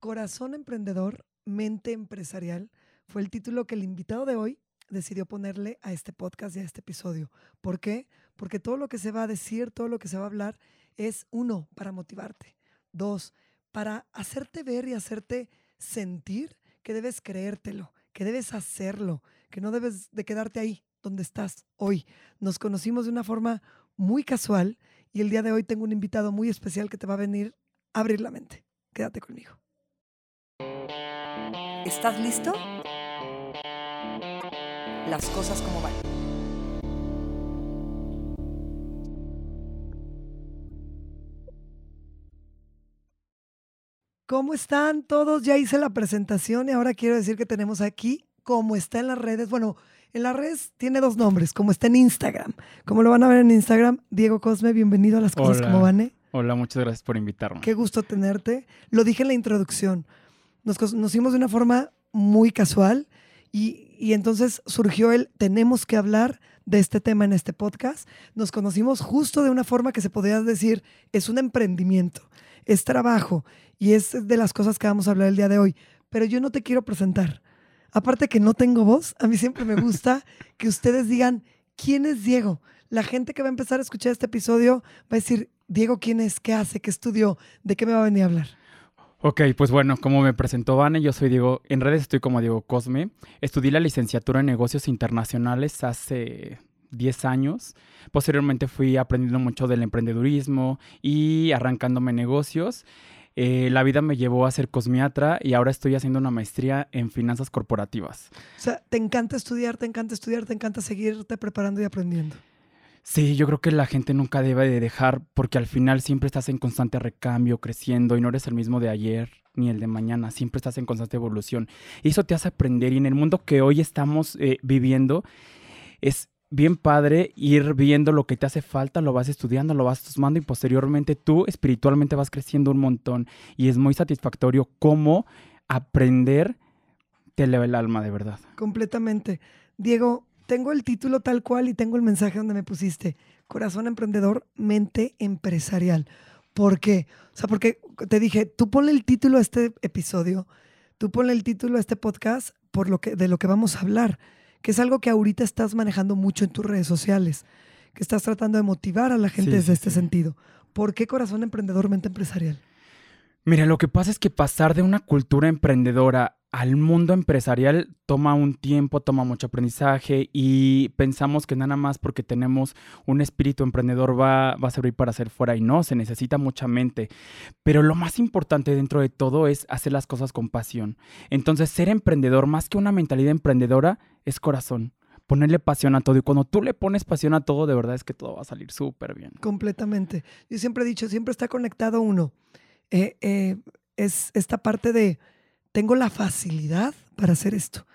Corazón emprendedor, mente empresarial fue el título que el invitado de hoy decidió ponerle a este podcast y a este episodio. ¿Por qué? Porque todo lo que se va a decir, todo lo que se va a hablar es uno, para motivarte. Dos, para hacerte ver y hacerte sentir que debes creértelo, que debes hacerlo, que no debes de quedarte ahí donde estás hoy. Nos conocimos de una forma muy casual y el día de hoy tengo un invitado muy especial que te va a venir a abrir la mente. Quédate conmigo. ¿Estás listo? Las cosas como van. ¿Cómo están todos? Ya hice la presentación y ahora quiero decir que tenemos aquí, como está en las redes, bueno, en las redes tiene dos nombres, como está en Instagram. Como lo van a ver en Instagram, Diego Cosme, bienvenido a las cosas Hola. como van. ¿eh? Hola, muchas gracias por invitarme. Qué gusto tenerte. Lo dije en la introducción. Nos conocimos de una forma muy casual y, y entonces surgió el tenemos que hablar de este tema en este podcast. Nos conocimos justo de una forma que se podría decir es un emprendimiento, es trabajo y es de las cosas que vamos a hablar el día de hoy. Pero yo no te quiero presentar. Aparte que no tengo voz, a mí siempre me gusta que ustedes digan quién es Diego. La gente que va a empezar a escuchar este episodio va a decir, Diego, ¿quién es? ¿Qué hace? ¿Qué estudió? ¿De qué me va a venir a hablar? Ok, pues bueno, como me presentó Vane, yo soy Diego, en redes estoy como Diego Cosme. Estudié la licenciatura en negocios internacionales hace 10 años. Posteriormente fui aprendiendo mucho del emprendedurismo y arrancándome negocios. Eh, la vida me llevó a ser cosmiatra y ahora estoy haciendo una maestría en finanzas corporativas. O sea, te encanta estudiar, te encanta estudiar, te encanta seguirte preparando y aprendiendo. Sí, yo creo que la gente nunca debe de dejar porque al final siempre estás en constante recambio, creciendo y no eres el mismo de ayer ni el de mañana, siempre estás en constante evolución. Y eso te hace aprender y en el mundo que hoy estamos eh, viviendo es bien padre ir viendo lo que te hace falta, lo vas estudiando, lo vas tomando y posteriormente tú espiritualmente vas creciendo un montón y es muy satisfactorio cómo aprender te eleva el alma de verdad. Completamente. Diego, tengo el título tal cual y tengo el mensaje donde me pusiste, corazón emprendedor, mente empresarial. ¿Por qué? O sea, porque te dije, tú ponle el título a este episodio, tú ponle el título a este podcast por lo que, de lo que vamos a hablar, que es algo que ahorita estás manejando mucho en tus redes sociales, que estás tratando de motivar a la gente Sí, desde sí, este sí. sentido. ¿Por qué corazón emprendedor, mente empresarial? Mira, lo que pasa es que pasar de una cultura emprendedora al mundo empresarial toma un tiempo, toma mucho aprendizaje y pensamos que nada más porque tenemos un espíritu emprendedor va, va a servir para hacer fuera y no, se necesita mucha mente. Pero lo más importante dentro de todo es hacer las cosas con pasión. Entonces, ser emprendedor, más que una mentalidad emprendedora, es corazón. Ponerle pasión a todo y cuando tú le pones pasión a todo, de verdad es que todo va a salir súper bien. Completamente. Yo siempre he dicho, siempre está conectado uno. Eh, eh, es esta parte de, tengo la facilidad para hacer esto.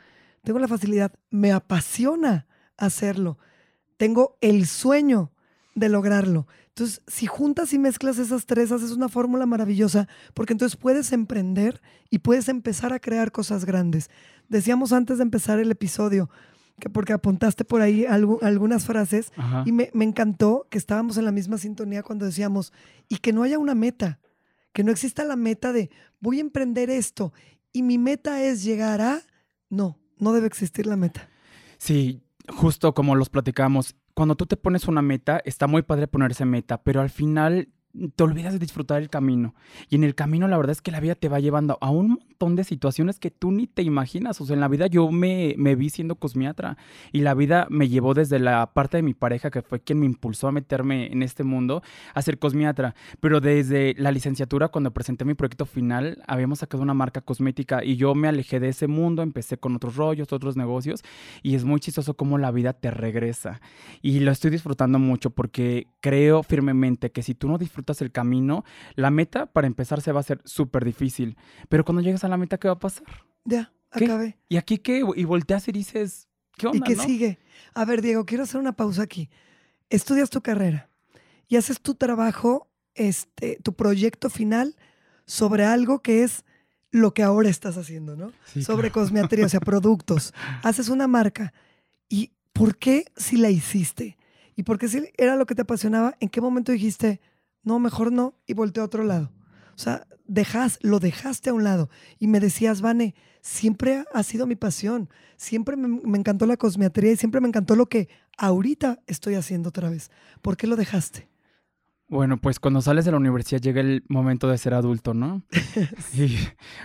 Tengo la facilidad, me apasiona hacerlo. Tengo el sueño de lograrlo. Entonces, si juntas y mezclas esas tres, haces una fórmula maravillosa, porque entonces puedes emprender y puedes empezar a crear cosas grandes. Decíamos antes de empezar el episodio, que porque apuntaste por ahí algu- algunas frases, Ajá. y me, me encantó que estábamos en la misma sintonía cuando decíamos, y que no haya una meta, que no exista la meta de voy a emprender esto y mi meta es llegar a... No, no debe existir la meta. Sí, justo como los platicamos, cuando tú te pones una meta, está muy padre ponerse meta, pero al final te olvidas de disfrutar el camino. Y en el camino la verdad es que la vida te va llevando a un montón de situaciones que tú ni te imaginas. O sea, en la vida yo me, me vi siendo cosmiatra y la vida me llevó desde la parte de mi pareja, que fue quien me impulsó a meterme en este mundo, a ser cosmiatra. Pero desde la licenciatura, cuando presenté mi proyecto final, habíamos sacado una marca cosmética y yo me alejé de ese mundo, empecé con otros rollos, otros negocios y es muy chistoso cómo la vida te regresa. Y lo estoy disfrutando mucho porque creo firmemente que si tú no disfrutas el camino, la meta para empezar se va a hacer súper difícil. Pero cuando llegas a la meta, ¿qué va a pasar? Ya, ¿Qué? acabé. ¿Y aquí qué? Y volteas y dices, ¿qué onda? ¿Y qué no? sigue? A ver, Diego, quiero hacer una pausa aquí. Estudias tu carrera y haces tu trabajo, este, tu proyecto final sobre algo que es lo que ahora estás haciendo, ¿no? Sí, sobre claro. o sea, productos. Haces una marca. ¿Y por qué si la hiciste? ¿Y por qué si era lo que te apasionaba? ¿En qué momento dijiste, no, mejor no? Y volteé a otro lado. O sea, dejas, lo dejaste a un lado y me decías, Vane, siempre ha sido mi pasión, siempre me, encantó la cosmetría y siempre me encantó lo que ahorita estoy haciendo otra vez. ¿Por qué lo dejaste? Bueno, pues cuando sales de la universidad llega el momento de ser adulto, ¿no? Y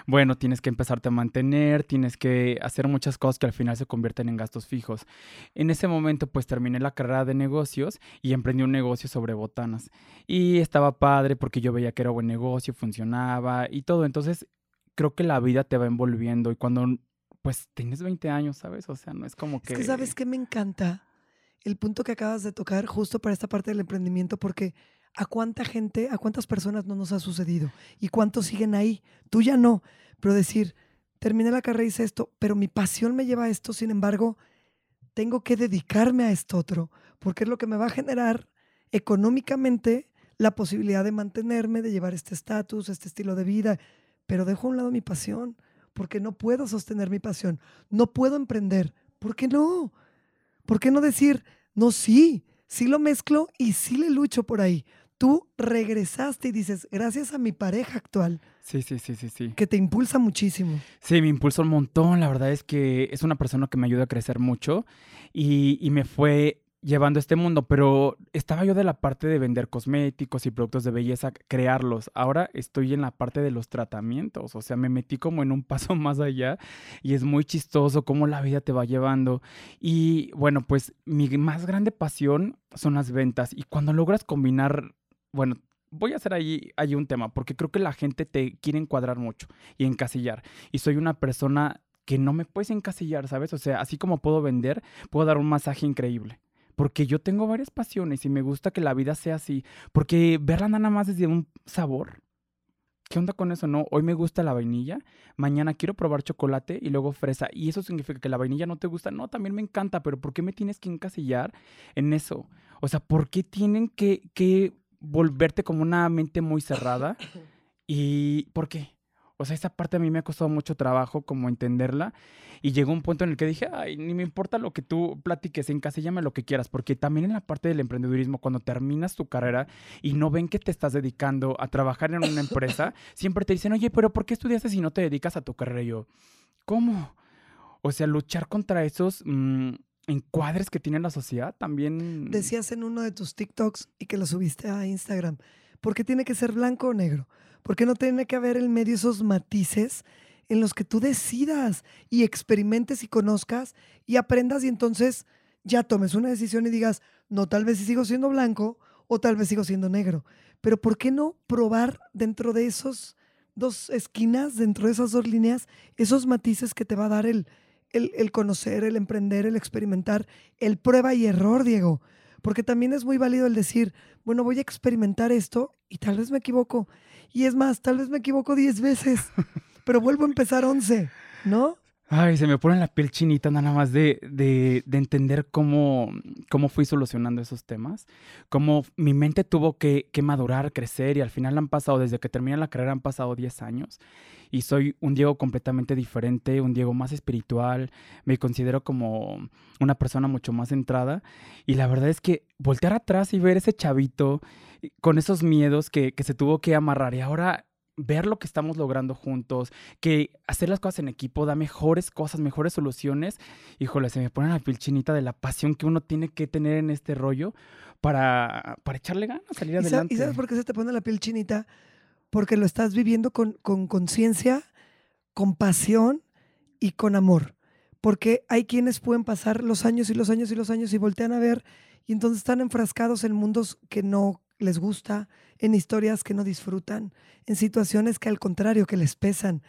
bueno, tienes que empezarte a mantener, tienes que hacer muchas cosas que al final se convierten en gastos fijos. En ese momento, pues terminé la carrera de negocios y emprendí un negocio sobre botanas. Y estaba padre porque yo veía que era buen negocio, funcionaba y todo. Entonces, creo que la vida te va envolviendo y cuando, pues, tienes 20 años, ¿sabes? O sea, no es como que... Es que sabes que me encanta el punto que acabas de tocar justo para esta parte del emprendimiento porque ¿a cuánta gente, a cuántas personas no nos ha sucedido? ¿Y cuántos siguen ahí? Tú ya no, pero decir, terminé la carrera y hice esto, pero mi pasión me lleva a esto, sin embargo, tengo que dedicarme a esto otro, porque es lo que me va a generar económicamente la posibilidad de mantenerme, de llevar este estatus, este estilo de vida, pero dejo a un lado mi pasión, porque no puedo sostener mi pasión, no puedo emprender. ¿Por qué no? ¿Por qué no decir, no, sí, sí lo mezclo y sí le lucho por ahí? Tú regresaste y dices, gracias a mi pareja actual, Sí, sí, sí, sí, sí. que te impulsa muchísimo. Sí, me impulsó un montón. La verdad es que es una persona que me ayuda a crecer mucho y, y me fue llevando a este mundo, pero estaba yo de la parte de vender cosméticos y productos de belleza, crearlos. Ahora estoy en la parte de los tratamientos, o sea, me metí como en un paso más allá y es muy chistoso cómo la vida te va llevando. Y bueno, pues mi más grande pasión son las ventas y cuando logras combinar, bueno, voy a hacer ahí, ahí un tema, porque creo que la gente te quiere encuadrar mucho y encasillar. Y soy una persona que no me puedes encasillar, ¿sabes? O sea, así como puedo vender, puedo dar un masaje increíble. Porque yo tengo varias pasiones y me gusta que la vida sea así. Porque verla nada más desde un sabor. ¿Qué onda con eso? No, hoy me gusta la vainilla, mañana quiero probar chocolate y luego fresa. Y eso significa que la vainilla no te gusta. No, también me encanta, pero ¿por qué me tienes que encasillar en eso? O sea, ¿por qué tienen que, que volverte como una mente muy cerrada? ¿Y por qué? O sea, esa parte a mí me ha costado mucho trabajo como entenderla. Y llegó un punto en el que dije, ay, ni me importa lo que tú platiques, encasíllame lo que quieras. Porque también en la parte del emprendedurismo, cuando terminas tu carrera y no ven que te estás dedicando a trabajar en una empresa, siempre te dicen, oye, pero ¿por qué estudiaste si no te dedicas a tu carrera? Y yo, ¿cómo? O sea, luchar contra esos mm, encuadres que tiene la sociedad también... Decías en uno de tus TikToks y que lo subiste a Instagram, ¿por qué tiene que ser blanco o negro? ¿Por qué no tiene que haber en medio esos matices en los que tú decidas y experimentes y conozcas y aprendas y entonces ya tomes una decisión y digas, no, tal vez sigo siendo blanco o tal vez sigo siendo negro. Pero ¿por qué no probar dentro de esos dos esquinas, dentro de esas dos líneas, esos matices que te va a dar el, el, el conocer, el emprender, el experimentar, el prueba y error, Diego? Porque también es muy válido el decir, bueno, voy a experimentar esto y tal vez me equivoco. Y es más, tal vez me equivoco 10 veces, pero vuelvo a empezar 11, ¿no? Ay, se me pone la piel chinita nada más de, de, de entender cómo, cómo fui solucionando esos temas, cómo mi mente tuvo que, que madurar, crecer y al final han pasado, desde que terminé la carrera han pasado 10 años y soy un Diego completamente diferente, un Diego más espiritual, me considero como una persona mucho más centrada y la verdad es que voltear atrás y ver ese chavito con esos miedos que, que se tuvo que amarrar y ahora ver lo que estamos logrando juntos, que hacer las cosas en equipo da mejores cosas, mejores soluciones. Híjole, se me pone la piel chinita de la pasión que uno tiene que tener en este rollo para, para echarle ganas, salir ¿Y, sa- adelante. y sabes por qué se te pone la piel chinita? Porque lo estás viviendo con con conciencia, con pasión y con amor. Porque hay quienes pueden pasar los años y los años y los años y voltean a ver y entonces están enfrascados en mundos que no les gusta, en historias que no disfrutan, en situaciones que al contrario que les pesan.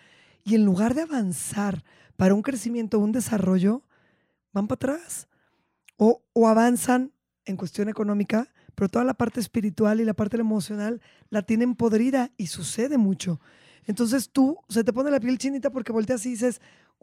Y en lugar de avanzar para un crecimiento, un desarrollo, van para atrás. O, o avanzan en cuestión económica, pero toda la parte espiritual y la parte emocional la tienen podrida y sucede mucho. Entonces tú se te pone la piel chinita porque volteas y dices,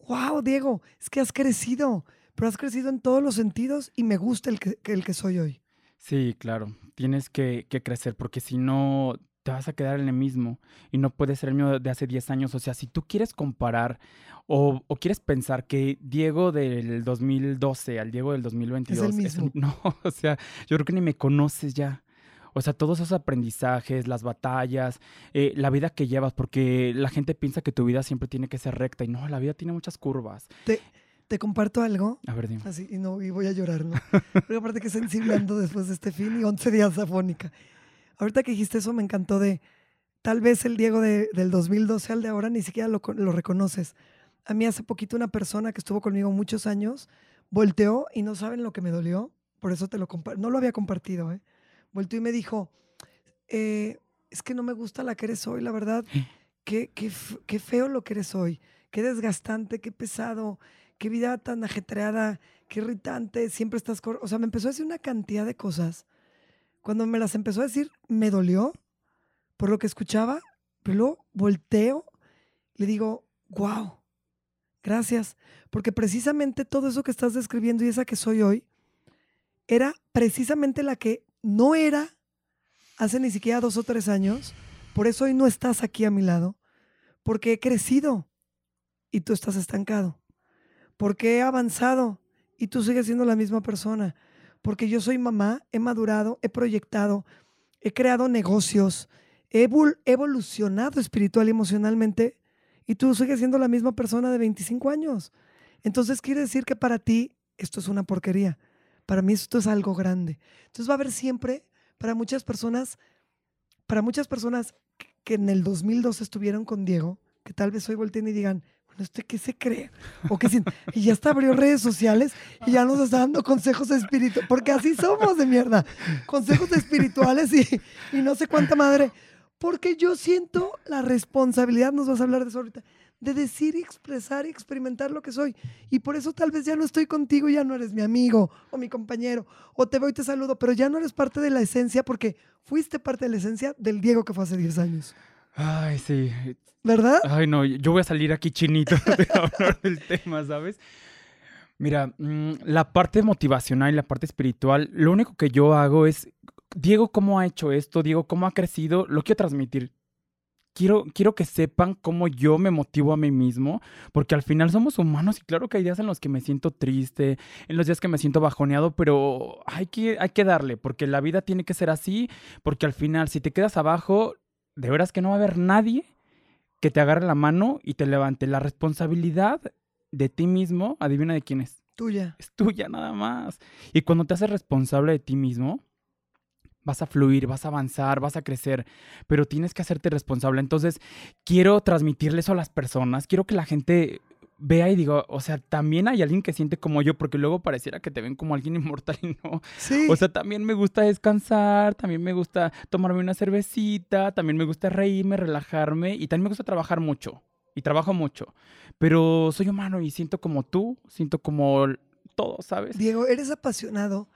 wow, Diego, es que has crecido, pero has crecido en todos los sentidos y me gusta el que, el que soy hoy. Sí, claro, tienes que crecer porque si no te vas a quedar en el mismo y no puedes ser el mío de hace 10 años. O sea, si tú quieres comparar o, o quieres pensar que Diego del 2012 al Diego del 2022 mismo. no, o sea, yo creo que ni me conoces ya. O sea, todos esos aprendizajes, las batallas, eh, la vida que llevas, porque la gente piensa que tu vida siempre tiene que ser recta y no, la vida tiene muchas curvas. Te, te comparto algo. A ver, dime. Así, y no, y voy a llorar, ¿no? Pero aparte que sensible ando después de este fin y 11 días afónica. Ahorita que dijiste eso me encantó de, tal vez el Diego de- del 2012 al de ahora ni siquiera lo, lo reconoces. A mí hace poquito una persona que estuvo conmigo muchos años volteó y no saben lo que me dolió, por eso te lo. No lo había compartido, ¿eh? Volteó y me dijo, eh, es que no me gusta la que eres hoy, la verdad. Qué, qué, qué feo lo que eres hoy. Qué desgastante, qué pesado, qué vida tan ajetreada, qué irritante. Siempre estás... cor-". O sea, me empezó a decir una cantidad de cosas. Cuando me las empezó a decir, me dolió por lo que escuchaba, pero luego volteo, le digo, wow, gracias, porque precisamente todo eso que estás describiendo y esa que soy hoy, era precisamente la que no era hace ni siquiera dos o tres años, por eso hoy no estás aquí a mi lado, porque he crecido y tú estás estancado, porque he avanzado y tú sigues siendo la misma persona, porque yo soy mamá, he madurado, he proyectado, he creado negocios, he evol- evolucionado espiritual y emocionalmente y tú sigues siendo la misma persona de 25 años. Entonces quiere decir que para ti esto es una porquería. Para mí esto es algo grande. Entonces va a haber siempre, para muchas personas, para muchas personas que- en el 2002 estuvieron con Diego, que tal vez hoy volteen y digan, ¿usted qué se cree? O sienten- y ya está abrió redes sociales y ya nos está dando consejos espirituales, porque así somos de mierda, consejos espirituales y, y no sé cuánta madre, porque yo siento la responsabilidad, nos vas a hablar de eso ahorita, de decir y expresar y experimentar lo que soy. Y por eso tal vez ya no estoy contigo, ya no eres mi amigo o mi compañero, o te veo y te saludo, pero ya no eres parte de la esencia porque fuiste parte de la esencia del Diego que fue hace 10 años. Ay, sí. ¿Verdad? Ay, no, yo voy a salir aquí chinito de hablar del tema, ¿sabes? Mira, mm, la parte motivacional y la parte espiritual, lo único que yo hago es, Diego, ¿cómo ha hecho esto? Diego, ¿cómo ha crecido? Lo quiero transmitir. Quiero, quiero que sepan cómo yo me motivo a mí mismo, porque al final somos humanos y claro que hay días en los que me siento triste, en los días que me siento bajoneado, pero hay que, hay que darle, porque la vida tiene que ser así, porque al final si te quedas abajo, de veras que no va a haber nadie que te agarre la mano y te levante. La responsabilidad de ti mismo, adivina de quién es. Tuya. Es tuya nada más. Y cuando te haces responsable de ti mismo, vas a fluir, vas a avanzar, vas a crecer, pero tienes que hacerte responsable. Entonces, quiero transmitirle eso a las personas, quiero que la gente vea y diga, o sea, también hay alguien que siente como yo, porque luego pareciera que te ven como alguien inmortal y no. Sí. O sea, también me gusta descansar, también me gusta tomarme una cervecita, también me gusta reírme, relajarme y también me gusta trabajar mucho. Y trabajo mucho. Pero soy humano y siento como tú, siento como todo, ¿sabes? Diego, eres apasionado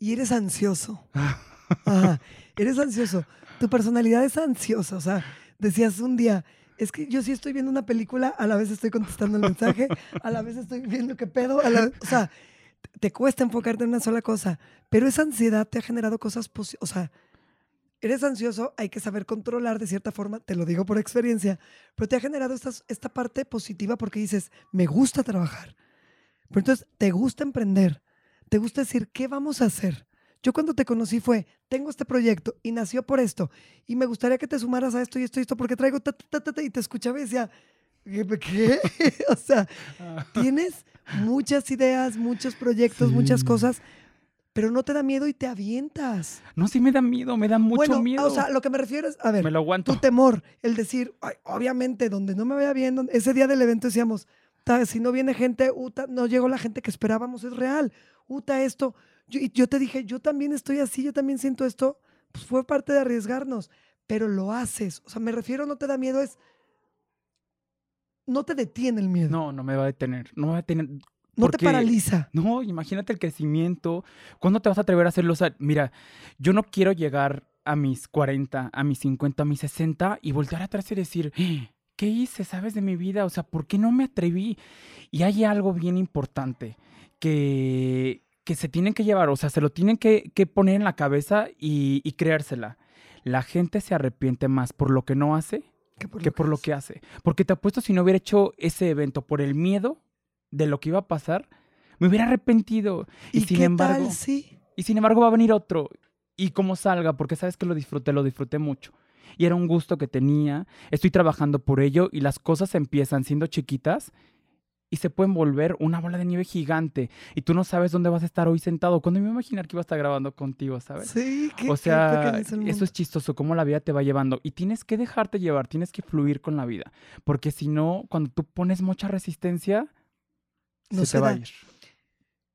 y eres ansioso. Ajá, eres ansioso. Tu personalidad es ansiosa. O sea, decías un día, es que yo sí estoy viendo una película, a la vez estoy contestando el mensaje, a la vez estoy viendo qué pedo. a la- o sea, te- cuesta enfocarte en una sola cosa, pero esa ansiedad te ha generado cosas positivas. O sea, eres ansioso, hay que saber controlar de cierta forma, te lo digo por experiencia, pero te ha generado estas- esta parte positiva porque dices, me gusta trabajar. Pero entonces, te gusta emprender, te gusta decir, ¿qué vamos a hacer? Yo cuando te conocí fue, tengo este proyecto y nació por esto, y me gustaría que te sumaras a esto y esto y esto, porque traigo ta, ta, ta, ta, ta", y te escuchaba y decía, ¿qué? qué?". o sea, tienes muchas ideas, muchos proyectos, muchas cosas, pero no te da miedo y te avientas. No, sí me da miedo, me da mucho bueno, miedo. o sea, lo que me refiero es, a ver, me lo aguanto. tu temor, el decir, "Ay, obviamente, donde no me vaya bien, donde- ese día del evento decíamos, "Ta, si no viene gente, uta, no llegó la gente que esperábamos, es real, uta esto. Yo, y yo te dije, yo también estoy así, yo también siento esto, pues fue parte de arriesgarnos, pero lo haces. O sea, me refiero, no te da miedo, es, no te detiene el miedo, No, no me va a detener. No me va a detener. no te paraliza. No, imagínate el crecimiento. ¿Cuándo te vas a atrever a hacerlo? O sea, mira, yo no quiero llegar a mis 40, a mis 50, a mis 60 y voltear atrás y decir, "Ah, ¿qué hice, sabes, de mi vida? O sea, ¿por qué no me atreví? Y hay algo bien importante que, que se tienen que llevar, o sea, se lo tienen que, que poner en la cabeza y, y creérsela. La gente se arrepiente más por lo que no hace Que por que lo por lo es. que hace. Porque te apuesto si no hubiera hecho ese evento por el miedo de lo que iba a pasar, me hubiera arrepentido. Y, ¿Y sin qué embargo, tal sí? y sin embargo va a venir otro. y como salga, porque sabes que lo disfruté, lo disfruté mucho. Y era un gusto que tenía, estoy trabajando por ello y las cosas empiezan siendo chiquitas y se pueden volver una bola de nieve gigante y tú no sabes dónde vas a estar hoy sentado. Cuando me iba a imaginar que iba a estar grabando contigo, ¿sabes? Sí, o sea, es eso es chistoso, cómo la vida te va llevando. Y tienes que dejarte llevar, tienes que fluir con la vida. Porque si no, cuando tú pones mucha resistencia, No se se te va a ir.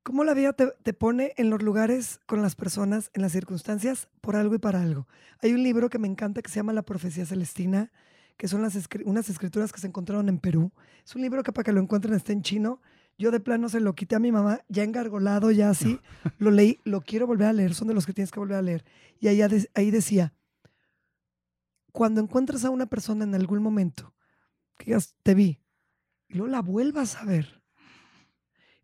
¿Cómo la vida te, te pone en los lugares con las personas, en las circunstancias, por algo y para algo? Hay un libro que me encanta que se llama La Profecía Celestina, que son las unas escrituras que se encontraron en Perú. Es un libro que para que lo encuentren está en chino. Yo de plano se lo quité a mi mamá, ya engargolado, ya así. Lo leí, lo quiero volver a leer, son de los que tienes que volver a leer. Y ahí, ahí decía, cuando encuentres a una persona en algún momento, que digas, te vi, y luego la vuelvas a ver.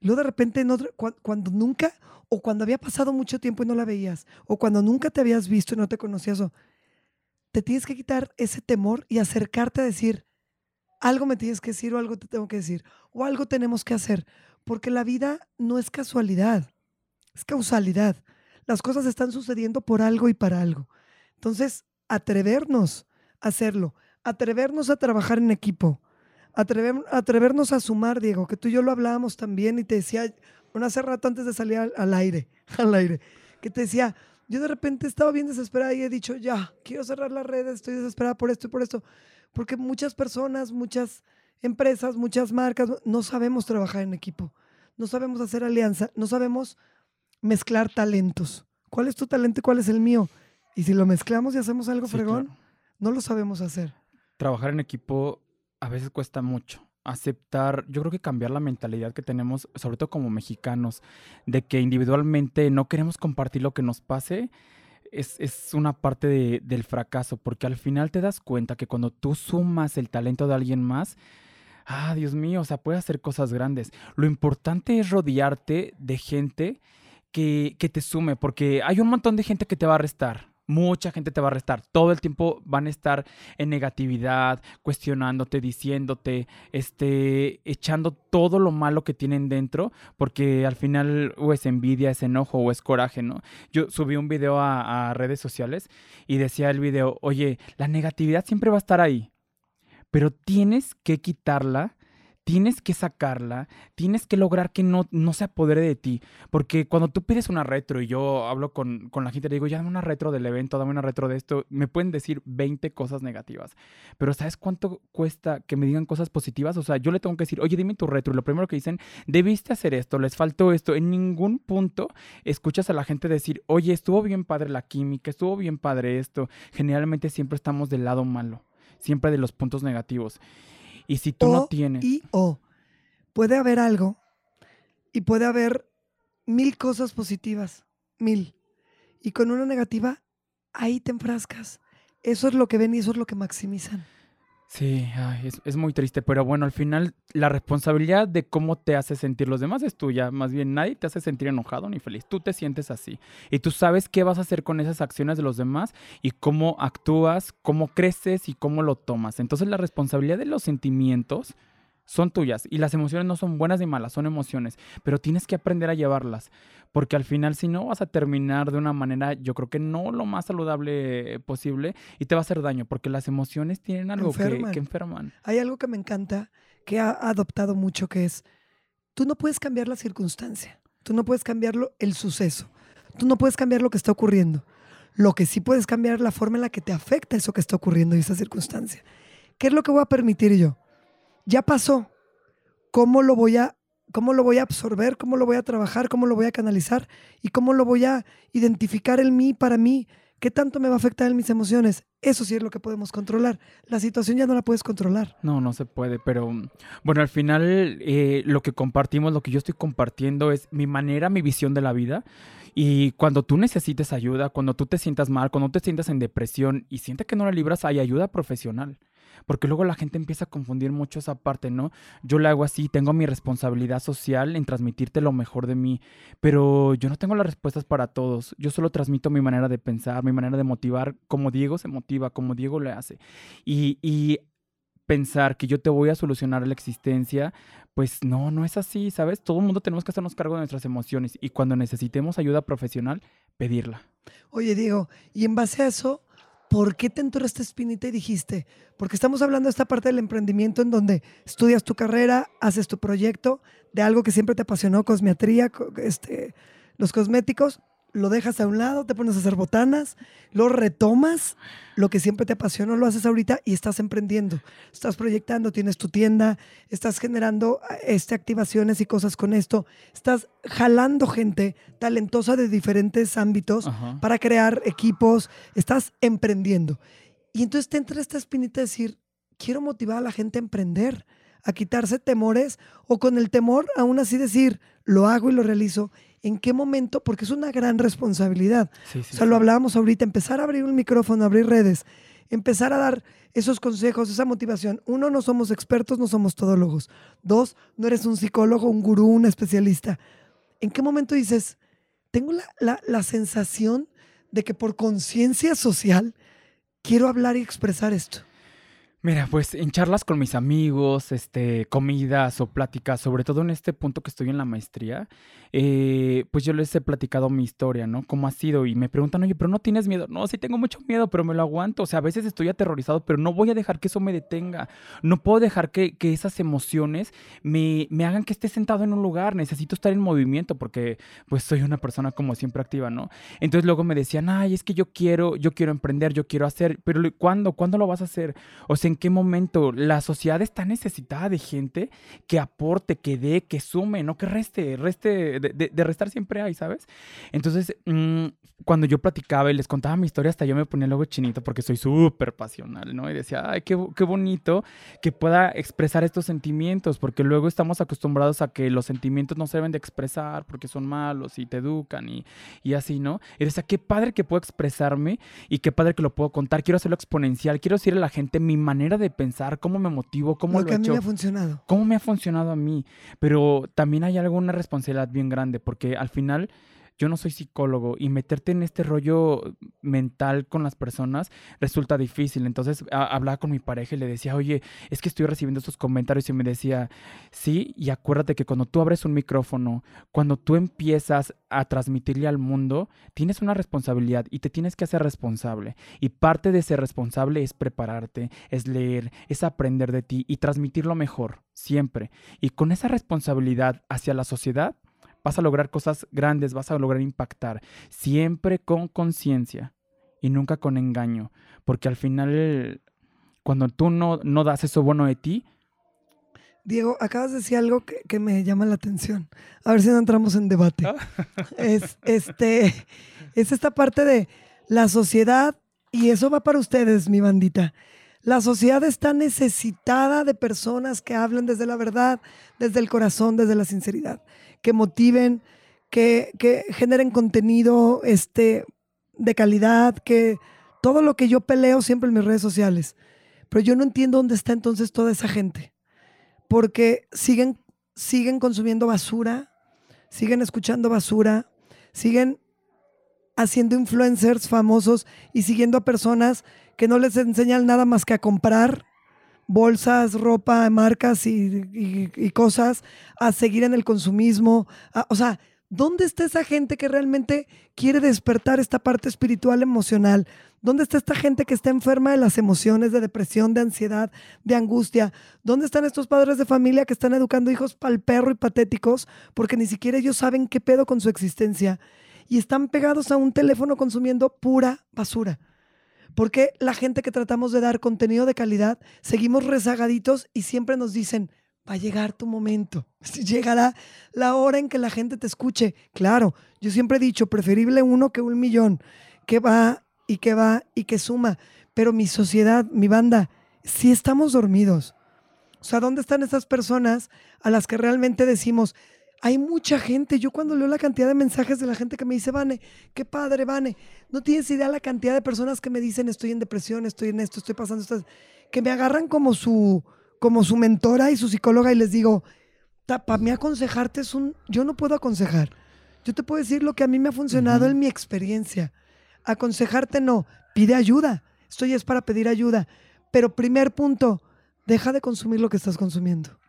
Y luego de repente, en otro- cua- cuando nunca, o cuando había pasado mucho tiempo y no la veías, o cuando nunca te habías visto y no te conocías, o te tienes que quitar ese temor y acercarte a decir, algo me tienes que decir o algo te tengo que decir, o algo tenemos que hacer, porque la vida no es casualidad, es causalidad. Las cosas están sucediendo por algo y para algo. Entonces, atrevernos a hacerlo, atrevernos a trabajar en equipo, atrever- atrevernos a sumar, Diego, que tú y yo lo hablábamos también y te decía, bueno, hace rato antes de salir al, al aire, al aire, que te decía, yo de repente estaba bien desesperada y he dicho, ya, quiero cerrar las redes, estoy desesperada por esto y por esto, porque muchas personas, muchas empresas, muchas marcas, no sabemos trabajar en equipo, no sabemos hacer alianza, no sabemos mezclar talentos. ¿Cuál es tu talento y cuál es el mío? Y si lo mezclamos y hacemos algo Sí, fregón, claro. no lo sabemos hacer. Trabajar en equipo a veces cuesta mucho. Aceptar, yo creo que cambiar la mentalidad que tenemos, sobre todo como mexicanos, de que individualmente no queremos compartir lo que nos pase, es, es una parte de- del fracaso, porque al final te das cuenta que cuando tú sumas el talento de alguien más, ah, Dios mío, o sea, puede hacer cosas grandes. Lo importante es rodearte de gente que, que te sume, porque hay un montón de gente que te va a restar. Mucha gente te va a restar. Todo el tiempo van a estar en negatividad, cuestionándote, diciéndote, este, echando todo lo malo que tienen dentro, porque al final o es envidia, es enojo o es coraje, ¿no? Yo subí un video a, a redes sociales y decía el video, oye, la negatividad siempre va a estar ahí, pero tienes que quitarla. Tienes que sacarla, tienes que lograr que no, no se apodere de ti. Porque cuando tú pides una retro y yo hablo con, con la gente, le digo, ya dame una retro del evento, dame una retro de esto, me pueden decir 20 cosas negativas. Pero ¿sabes cuánto cuesta que me digan cosas positivas? O sea, yo le tengo que decir, oye, dime tu retro. Y lo primero que dicen, debiste hacer esto, les faltó esto. En ningún punto escuchas a la gente decir, oye, estuvo bien padre la química, estuvo bien padre esto. Generalmente siempre estamos del lado malo, siempre de los puntos negativos. Y si tú no tienes... Y o puede haber algo y puede haber mil cosas positivas, mil. Y con una negativa, ahí te enfrascas. Eso es lo que ven y eso es lo que maximizan. Sí, ay, es, es muy triste, pero bueno, al final la responsabilidad de cómo te hace sentir los demás es tuya. Más bien, nadie te hace sentir enojado ni feliz. Tú te sientes así. Y tú sabes qué vas a hacer con esas acciones de los demás y cómo actúas, cómo creces y cómo lo tomas. Entonces la responsabilidad de los sentimientos son tuyas y las emociones no son buenas ni malas, son emociones, pero tienes que aprender a llevarlas, porque al final si no vas a terminar de una manera, yo creo que no lo más saludable posible y te va a hacer daño, porque las emociones tienen algo que- Enferman. que enferman. Hay algo que me encanta, que ha adoptado mucho, que es, tú no puedes cambiar la circunstancia, tú no puedes cambiarlo el suceso, tú no puedes cambiar lo que está ocurriendo. Lo que sí puedes cambiar es la forma en la que te afecta eso que está ocurriendo y esa circunstancia. ¿Qué es lo que voy a permitir yo? Ya pasó. ¿Cómo lo voy a cómo lo voy a absorber, cómo lo voy a trabajar, cómo lo voy a canalizar y cómo lo voy a identificar en mí para mí? ¿Qué tanto me va a afectar en mis emociones? Eso sí es lo que podemos controlar. La situación ya no la puedes controlar. No, no se puede, pero mm, bueno, al final eh, lo que compartimos, lo que yo estoy compartiendo es mi manera, mi visión de la vida. Y cuando tú necesites ayuda, cuando tú te sientas mal, cuando te sientas en depresión y sientes que no la libras, hay ayuda profesional. Porque luego la gente empieza a confundir mucho esa parte, ¿no? Yo le hago así, tengo mi responsabilidad social en transmitirte lo mejor de mí, pero yo no tengo las respuestas para todos. Yo solo transmito mi manera de pensar, mi manera de motivar, como Diego se motiva, como Diego le hace. Y, y pensar que yo te voy a solucionar la existencia, pues no, no es así, ¿sabes? Todo el mundo tenemos que hacernos cargo de nuestras emociones y cuando necesitemos ayuda profesional, pedirla. Oye, Diego, y en base a eso, ¿por qué te entró esta espinita y dijiste? Porque estamos hablando de esta parte del emprendimiento en donde estudias tu carrera, haces tu proyecto de algo que siempre te apasionó, cosmetría, co- este, los cosméticos, lo dejas a un lado, te pones a hacer botanas, lo retomas, lo que siempre te apasionó, lo haces ahorita y estás emprendiendo, estás proyectando, tienes tu tienda, estás generando este, activaciones y cosas con esto, estás jalando gente talentosa de diferentes ámbitos Ajá. para crear equipos, estás emprendiendo. Y entonces te entra esta espinita de decir, quiero motivar a la gente a emprender, a quitarse temores o con el temor aún así decir, lo hago y lo realizo. ¿En qué momento? Porque es una gran responsabilidad. Sí, sí, O sea, lo hablábamos ahorita, empezar a abrir un micrófono, abrir redes, empezar a dar esos consejos, esa motivación. Uno, no somos expertos, no somos todólogos. Dos, no eres un psicólogo, un gurú, un especialista. ¿En qué momento dices, tengo la, la- la sensación de que por conciencia social quiero hablar y expresar esto? Mira, pues en charlas con mis amigos, este, comidas o pláticas, sobre todo en este punto que estoy en la maestría, eh, pues yo les he platicado mi historia, ¿no? Cómo ha sido y me preguntan, oye, pero no tienes miedo. No, sí tengo mucho miedo, pero me lo aguanto. O sea, a veces estoy aterrorizado, pero no voy a dejar que eso me detenga. No puedo dejar que, que esas emociones me, me hagan que esté sentado en un lugar. Necesito estar en movimiento porque pues soy una persona como siempre activa, ¿no? Entonces luego me decían, ay, es que yo quiero, yo quiero emprender, yo quiero hacer, pero ¿cuándo? ¿Cuándo lo vas a hacer? O sea, ¿en qué momento? La sociedad está necesitada de gente que aporte, que dé, que sume, no que reste, reste, de, de- de restar siempre hay, ¿sabes? Entonces, mm, cuando yo platicaba y les contaba mi historia, hasta yo me ponía luego chinito porque soy súper pasional, ¿no? Y decía, ay, qué, qué bonito que pueda expresar estos sentimientos, porque luego estamos acostumbrados a que los sentimientos no se deben de expresar porque son malos y te educan y, y así, ¿no? Y decía, qué padre que puedo expresarme y qué padre que lo puedo contar, quiero hacerlo exponencial, quiero decirle a la gente mi manera de pensar, cómo me motivo, cómo Lo lo, que he a mí hecho me ha funcionado. cómo me ha funcionado a mí. Pero también hay alguna responsabilidad bien grande, porque al final yo no soy psicólogo y meterte en este rollo mental con las personas resulta difícil. Entonces hablaba con mi pareja y le decía, oye, es que estoy recibiendo estos comentarios y me decía, sí, y acuérdate que cuando tú abres un micrófono, cuando tú empiezas a transmitirle al mundo, tienes una responsabilidad y te tienes que hacer responsable. Y parte de ser responsable es prepararte, es leer, es aprender de ti y transmitir lo mejor, siempre. Y con esa responsabilidad hacia la sociedad, vas a lograr cosas grandes, vas a lograr impactar, siempre con conciencia y nunca con engaño. Porque al final, cuando tú no, no das eso bueno de ti, Diego, acabas de decir algo que, que me llama la atención. A ver si no entramos en debate. Ah. Es, este, es esta parte de la sociedad, y eso va para ustedes, mi bandita. La sociedad está necesitada de personas que hablen desde la verdad, desde el corazón, desde la sinceridad, que motiven, que, que generen contenido este, de calidad, que todo lo que yo peleo siempre en mis redes sociales. Pero yo no entiendo dónde está entonces toda esa gente porque siguen, siguen consumiendo basura, siguen escuchando basura, siguen haciendo influencers famosos y siguiendo a personas que no les enseñan nada más que a comprar bolsas, ropa, marcas y, cosas, a seguir en el consumismo. a- o sea, ¿dónde está esa gente que realmente quiere despertar esta parte espiritual, emocional? ¿Dónde está esta gente que está enferma de las emociones, de depresión, de ansiedad, de angustia? ¿Dónde están estos padres de familia que están educando hijos pal perro y patéticos porque ni siquiera ellos saben qué pedo con su existencia? Y están pegados a un teléfono consumiendo pura basura. Porque la gente que tratamos de dar contenido de calidad, seguimos rezagaditos y siempre nos dicen, va a llegar tu momento. Llegará la hora en que la gente te escuche. Claro, yo siempre he dicho, preferible uno que un millón, que va y que va y que suma. Pero mi sociedad, mi banda, sí estamos dormidos. O sea, ¿dónde están esas personas a las que realmente decimos, hay mucha gente? Yo cuando leo la cantidad de mensajes de la gente que me dice, Vane, qué padre, Vane, no tienes idea la cantidad de personas que me dicen, estoy en depresión, estoy en esto, estoy pasando esto, que me agarran como su, como su mentora y su psicóloga y les digo, para mí aconsejarte es un, yo no puedo aconsejar. Yo te puedo decir lo que a mí me ha funcionado en mi experiencia. Aconsejarte no, pide ayuda. Esto ya es para pedir ayuda. Pero primer punto, deja de consumir lo que estás consumiendo.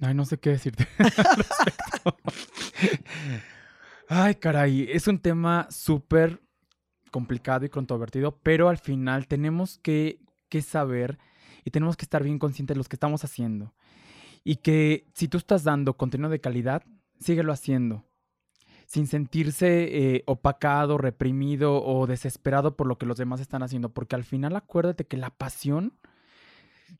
Ay, no sé qué decirte. Ay, caray, es un tema súper complicado y controvertido, pero al final tenemos que, que saber y tenemos que estar bien conscientes de lo que estamos haciendo. Y que si tú estás dando contenido de calidad, síguelo haciendo. Sin sentirse eh, opacado, reprimido o desesperado por lo que los demás están haciendo. Porque al final acuérdate que la pasión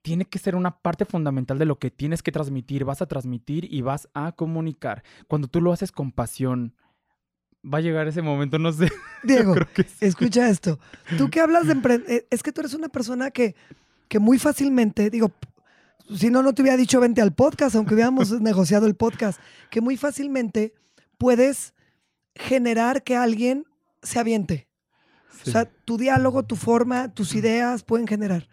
tiene que ser una parte fundamental de lo que tienes que transmitir, vas a transmitir y vas a comunicar. Cuando tú lo haces con pasión, va a llegar ese momento, no sé. Diego, Creo que sí. escucha esto. Tú que hablas de emprender, es que tú eres una persona que, que muy fácilmente, digo, si no, no te hubiera dicho vente al podcast, aunque hubiéramos negociado el podcast, que muy fácilmente puedes generar que alguien se aviente. Sí. O sea, tu diálogo, tu forma, tus ideas pueden generar.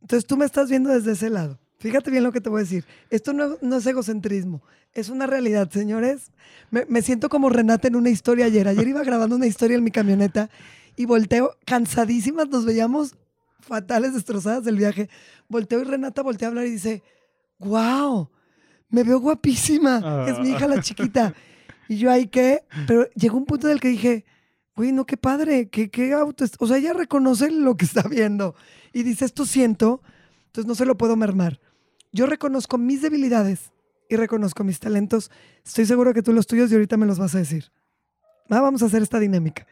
Entonces tú me estás viendo desde ese lado. Fíjate bien lo que te voy a decir. Esto no, no es egocentrismo, es una realidad, señores. Me, me siento como Renata en una historia ayer. Ayer iba grabando una historia en mi camioneta y volteo, cansadísimas, nos veíamos fatales, destrozadas del viaje. Volteo y Renata voltea a hablar y dice, wow, me veo guapísima. Es mi hija la chiquita. Y yo ahí qué, pero llegó un punto en el que dije, güey, no, qué padre, qué, qué auto. O sea, ella reconoce lo que está viendo y dice, esto siento, entonces no se lo puedo mermar. Yo reconozco mis debilidades y reconozco mis talentos. Estoy seguro que tú los tuyos y ahorita me los vas a decir. Ah, vamos a hacer esta dinámica.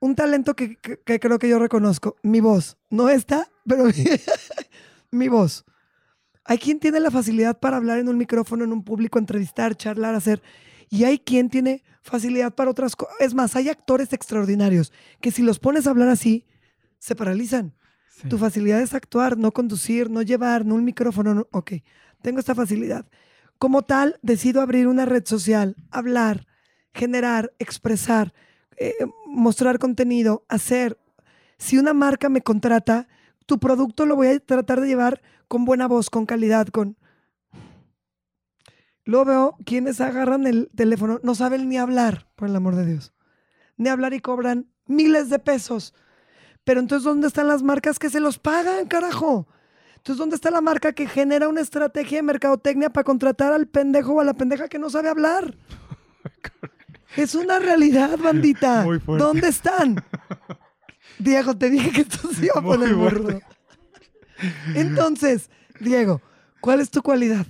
Un talento que, que- que creo que yo reconozco, mi voz. No esta, pero mi, mi voz. Hay quien tiene la facilidad para hablar en un micrófono, en un público, entrevistar, charlar, hacer. Y hay quien tiene facilidad para otras cosas. Es más, hay actores extraordinarios que si los pones a hablar así, se paralizan. Sí. Tu facilidad es actuar, no conducir, no llevar, no un micrófono. no- Ok, tengo esta facilidad. Como tal, decido abrir una red social, hablar, generar, expresar, eh, mostrar contenido, hacer. Si una marca me contrata, tu producto lo voy a tratar de llevar con buena voz, con calidad, con... Luego veo quienes agarran el teléfono, no saben ni hablar, por el amor de Dios. Ni hablar y cobran miles de pesos. Pero entonces, ¿dónde están las marcas que se los pagan, carajo? Entonces, ¿dónde está la marca que genera una estrategia de mercadotecnia para contratar al pendejo o a la pendeja que no sabe hablar? Es una realidad, bandita. Muy fuerte. ¿Dónde están? Diego, te dije que esto se iba a poner burdo. Entonces, Diego, ¿cuál es tu cualidad?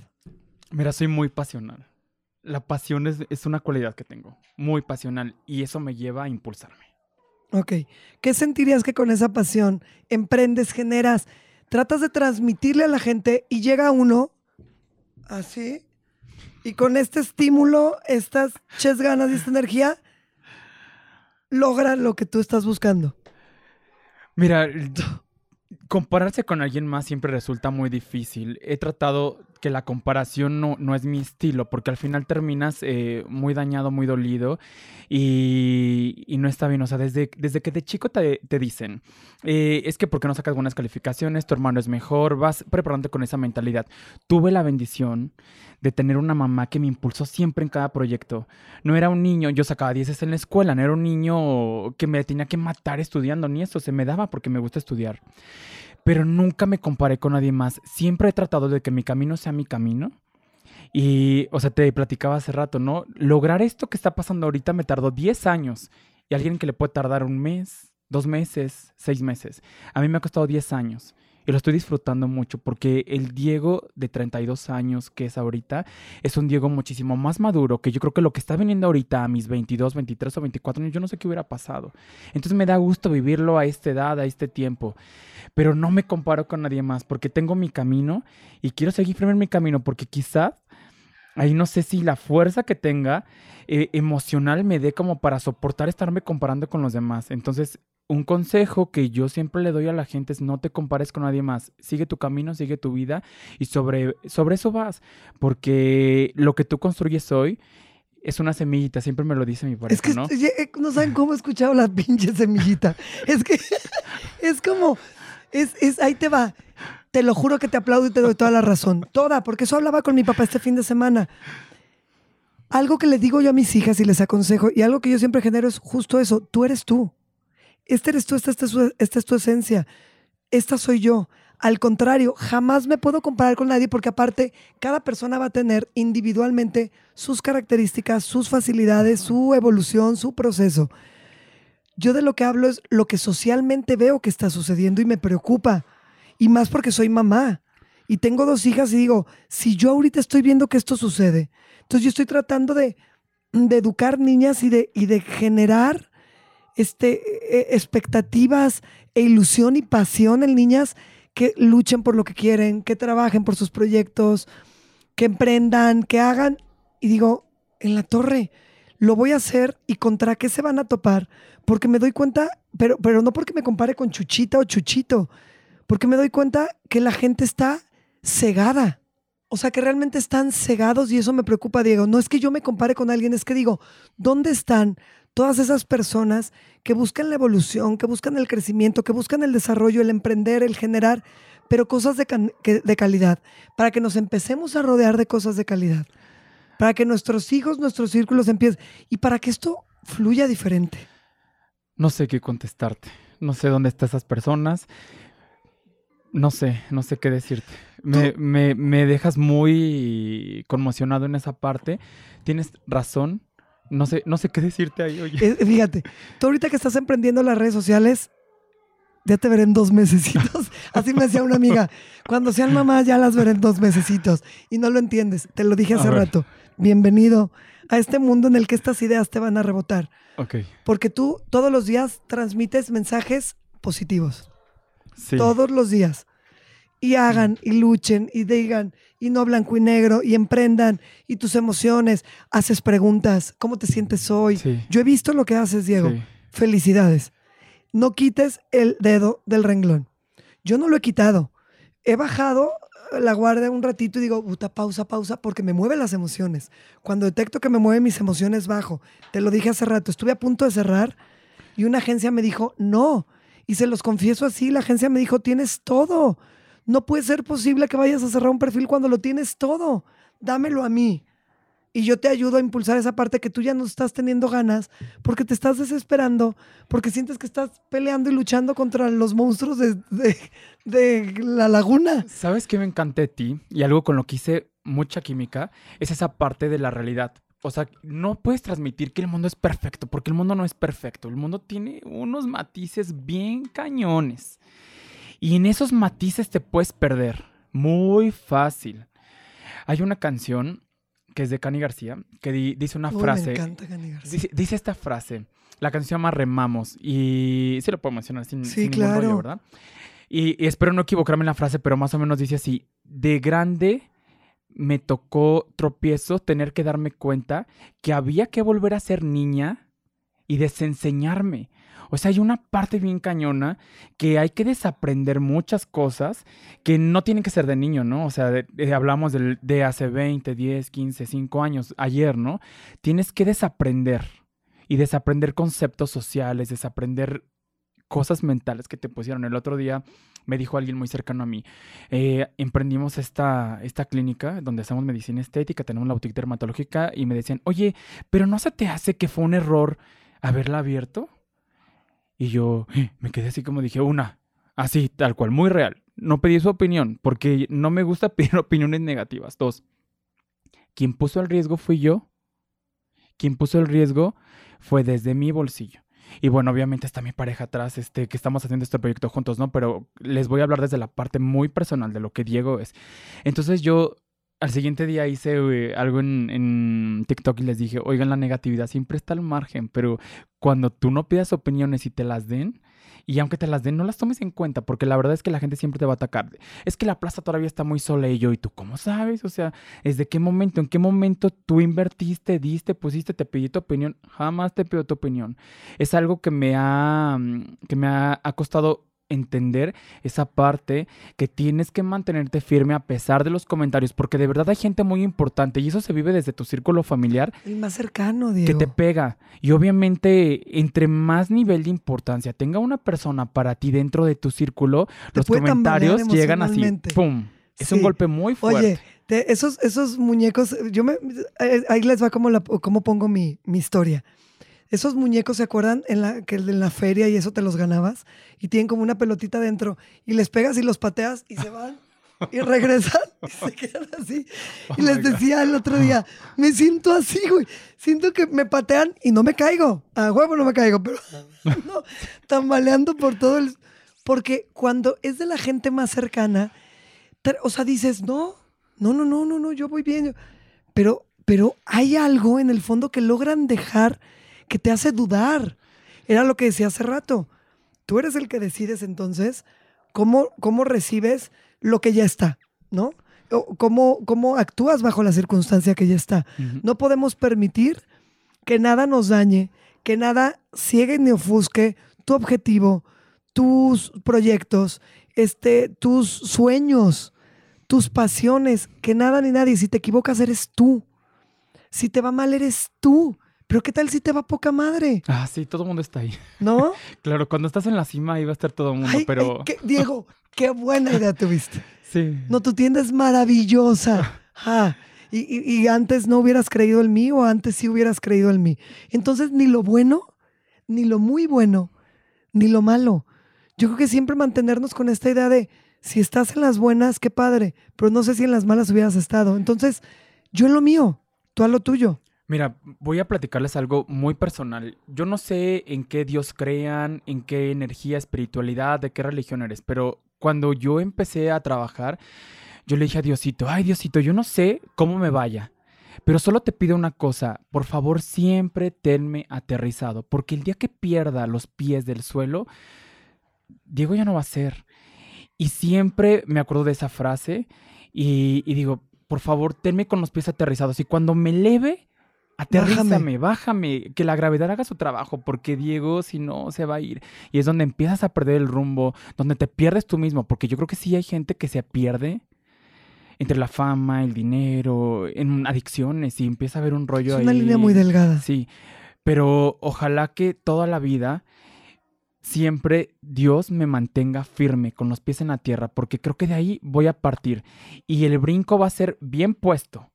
Mira, soy muy pasional. La pasión es, es una cualidad que tengo, muy pasional, y eso me lleva a impulsarme. Ok. ¿Qué sentirías que con esa pasión emprendes, generas, tratas de transmitirle a la gente y llega uno así? Y con este estímulo, estas ches ganas y esta energía, logra lo que tú estás buscando. Mira, compararse con alguien más siempre resulta muy difícil. He tratado que la comparación no, no es mi estilo, porque al final terminas eh, muy dañado, muy dolido y, y no está bien. O sea, desde, desde que de chico te, te dicen, eh, es que porque no sacas buenas calificaciones, tu hermano es mejor, vas preparándote con esa mentalidad. Tuve la bendición de tener una mamá que me impulsó siempre en cada proyecto. No era un niño, yo sacaba 10 en la escuela, no era un niño que me tenía que matar estudiando, ni eso, se me daba porque me gusta estudiar. Pero nunca me comparé con nadie más. Siempre he tratado de que mi camino sea mi camino. Y, o sea, te platicaba hace rato, ¿no? Lograr esto que está pasando ahorita me tardó 10 años. Y alguien que le puede tardar un mes, dos meses, seis meses. A mí me ha costado 10 años. Y lo estoy disfrutando mucho porque el Diego de 32 años que es ahorita es un Diego muchísimo más maduro que yo creo que lo que está viniendo ahorita a mis 22, 23 o 24 años, yo no sé qué hubiera pasado. Entonces me da gusto vivirlo a esta edad, a este tiempo. Pero no me comparo con nadie más porque tengo mi camino y quiero seguir en mi camino porque quizás ahí no sé si la fuerza que tenga eh, emocional me dé como para soportar estarme comparando con los demás. Entonces, un consejo que yo siempre le doy a la gente es no te compares con nadie más. Sigue tu camino, sigue tu vida y sobre, sobre eso vas. Porque lo que tú construyes hoy es una semillita, siempre me lo dice mi pareja, es que ¿no? eh, no saben cómo he escuchado la pinche semillita. es que es como, es, es, ahí te va. Te lo juro que te aplaudo y te doy toda la razón. Toda, porque eso hablaba con mi papá este fin de semana. Algo que le digo yo a mis hijas y les aconsejo, y algo que yo siempre genero es justo eso. Tú eres tú. Este eres tú, esta, esta esta es tu esencia. Esta soy yo. Al contrario, jamás me puedo comparar con nadie porque aparte cada persona va a tener individualmente sus características, sus facilidades, su evolución, su proceso. Yo de lo que hablo es lo que socialmente veo que está sucediendo y me preocupa. Y más porque soy mamá y tengo dos hijas y digo, si yo ahorita estoy viendo que esto sucede, entonces yo estoy tratando de, de educar niñas y de, y de generar este, e- expectativas e ilusión y pasión en niñas que luchen por lo que quieren, que trabajen por sus proyectos, que emprendan, que hagan. Y digo, en la torre, lo voy a hacer y contra qué se van a topar. Porque me doy cuenta, pero, pero no porque me compare con Chuchita o Chuchito, porque me doy cuenta que la gente está cegada. O sea, que realmente están cegados y eso me preocupa, Diego. No es que yo me compare con alguien, es que digo, ¿dónde están todas esas personas que buscan la evolución, que buscan el crecimiento, que buscan el desarrollo, el emprender, el generar, pero cosas de, calidad, para que nos empecemos a rodear de cosas de calidad, para que nuestros hijos, nuestros círculos empiecen, y para que esto fluya diferente. No sé qué contestarte. No sé dónde están esas personas. No sé, no sé qué decirte. Me, me- me dejas muy conmocionado en esa parte. Tienes razón. No sé, no sé qué decirte ahí, oye. Eh, fíjate, tú ahorita que estás emprendiendo las redes sociales, ya te veré en dos mesecitos. Así me decía una amiga, cuando sean mamás ya las veré en dos mesecitos. Y no lo entiendes, te lo dije hace rato. Bienvenido a este mundo en el que estas ideas te van a rebotar. Ok. Porque tú todos los días transmites mensajes positivos. Sí. Todos los días. Y hagan, y luchen, y digan, y no blanco y negro, y emprendan, y tus emociones. Haces preguntas, ¿cómo te sientes hoy? Sí. Yo he visto lo que haces, Diego. sí. Felicidades. No quites el dedo del renglón. Yo no lo he quitado. He bajado la guardia un ratito y digo, puta, pausa, pausa, porque me mueven las emociones. Cuando detecto que me mueven mis emociones, bajo. Te lo dije hace rato. Estuve a punto de cerrar y una agencia me dijo, no. Y se los confieso así, la agencia me dijo, tienes todo. No puede ser posible que vayas a cerrar un perfil cuando lo tienes todo. Dámelo a mí. Y yo te ayudo a impulsar esa parte que tú ya no estás teniendo ganas porque te estás desesperando, porque sientes que estás peleando y luchando contra los monstruos de, de- la laguna. ¿Sabes qué me encanta de ti? Y algo con lo que hice mucha química es esa parte de la realidad. O sea, no puedes transmitir que el mundo es perfecto, porque el mundo no es perfecto. El mundo tiene unos matices bien cañones. Y en esos matices te puedes perder. Muy fácil. Hay una canción que es de Cani García que di- dice una Uy, frase. Me encanta Cani García. Dice, dice esta frase. La canción se llama Remamos. Y sí lo puedo mencionar sin, Sí, sin ningún rollo, claro. ¿verdad? Y, y espero no equivocarme en la frase, pero más o menos dice así. De grande me tocó tropiezo tener que darme cuenta que había que volver a ser niña y desenseñarme. O sea, hay una parte bien cañona que hay que desaprender muchas cosas que no tienen que ser de niño, ¿no? O sea, de- de- hablamos del- de hace 20, 10, 15, 5 años, ayer, ¿no? Tienes que desaprender y desaprender conceptos sociales, desaprender cosas mentales que te pusieron. El otro día me dijo alguien muy cercano a mí, eh, emprendimos esta, esta clínica donde hacemos medicina estética, tenemos la boutique dermatológica y me decían, oye, pero ¿no se te hace que fue un error haberla abierto? Y yo eh, me quedé así como dije, una, así, tal cual, muy real. No pedí su opinión porque no me gusta pedir opiniones negativas. Dos, quien puso el riesgo fui yo. Quien puso el riesgo fue desde mi bolsillo. Y bueno, obviamente está mi pareja atrás, este, que estamos haciendo este proyecto juntos, ¿no? Pero les voy a hablar desde la parte muy personal de lo que Diego es. Entonces yo al siguiente día hice eh, algo en, TikTok y les dije, oigan, la negatividad siempre está al margen, pero cuando tú no pidas opiniones y te las den, y aunque te las den, no las tomes en cuenta, porque la verdad es que la gente siempre te va a atacar. Es que la plaza todavía está muy sola y yo, ¿y tú cómo sabes? O sea, ¿desde qué momento? ¿En qué momento tú invertiste, diste, pusiste, te pedí tu opinión? Jamás te pido tu opinión. Es algo que me ha, mm, que me ha, ha costado entender esa parte que tienes que mantenerte firme a pesar de los comentarios, porque de verdad hay gente muy importante y eso se vive desde tu círculo familiar El más cercano, que Diego. te pega. Y obviamente, entre más nivel de importancia tenga una persona para ti dentro de tu círculo, Te los comentarios llegan así. ¡pum! Es Sí. un golpe muy fuerte. Oye, te- esos, esos muñecos, yo me, ahí les va como, la, como pongo mi, mi historia. Esos muñecos, ¿se acuerdan? En la, que en la feria y eso te los ganabas. Y tienen como una pelotita dentro. Y les pegas y los pateas y se van. Y regresan y se quedan así. Oh Y les decía el otro día, me siento así, güey. Siento que me patean y no me caigo. A huevo no me caigo, pero no, tambaleando por todo el... Porque cuando es de la gente más cercana, o sea, dices, no, no, no, no, no, no, yo voy bien. Pero, pero hay algo en el fondo que logran dejar que te hace dudar. Era lo que decía hace rato. Tú eres el que decides entonces cómo, cómo recibes lo que ya está, ¿no? O cómo, cómo actúas bajo la circunstancia que ya está. No podemos permitir que nada nos dañe, que nada ciegue ni ofusque tu objetivo, tus proyectos, este, tus sueños, tus pasiones, que nada ni nadie. Si te equivocas, eres tú. Si te va mal, eres tú. Pero ¿qué tal si te va poca madre? Ah, sí, todo el mundo está ahí. ¿No? Claro, cuando estás en la cima ahí va a estar todo el mundo, Ay, pero ay, qué- Diego, qué buena idea tuviste. sí. No, tu tienda es maravillosa. Ah, y, y- y antes no hubieras creído en mí o antes sí hubieras creído en mí. Entonces, ni lo bueno, ni lo muy bueno, ni lo malo. Yo creo que siempre mantenernos con esta idea de si estás en las buenas, qué padre, pero no sé si en las malas hubieras estado. Entonces, yo en lo mío, tú a lo tuyo. Mira, voy a platicarles algo muy personal. Yo no sé en qué Dios crean, en qué energía, espiritualidad, de qué religión eres, pero cuando yo empecé a trabajar, yo le dije a Diosito, ay Diosito, yo no sé cómo me vaya, pero solo te pido una cosa, por favor siempre tenme aterrizado, porque el día que pierda los pies del suelo, Diego ya no va a ser. Y siempre me acuerdo de esa frase y, y digo, por favor, tenme con los pies aterrizados. Y cuando me eleve, aterrízame, bájame, que la gravedad haga su trabajo, porque Diego, si no, se va a ir. Y es donde empiezas a perder el rumbo, donde te pierdes tú mismo, porque yo creo que sí hay gente que se pierde entre la fama, el dinero, en adicciones, y empieza a haber un rollo Es una ahí. línea muy delgada. Sí, pero ojalá que toda la vida siempre Dios me mantenga firme con los pies en la tierra, porque creo que de ahí voy a partir y el brinco va a ser bien puesto.